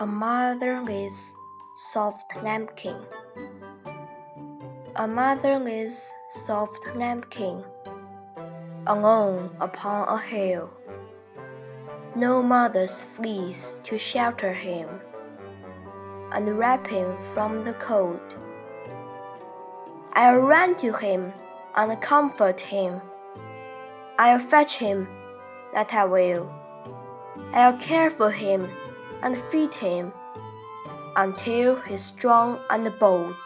A motherless soft lambkin. A motherless soft lambkin, alone upon a hill. No mother's fleece to shelter him, and wrap him from the cold. I'll run to him and comfort him. I'll fetch him, that I will. I'll care for him and feed him until he's strong and bold.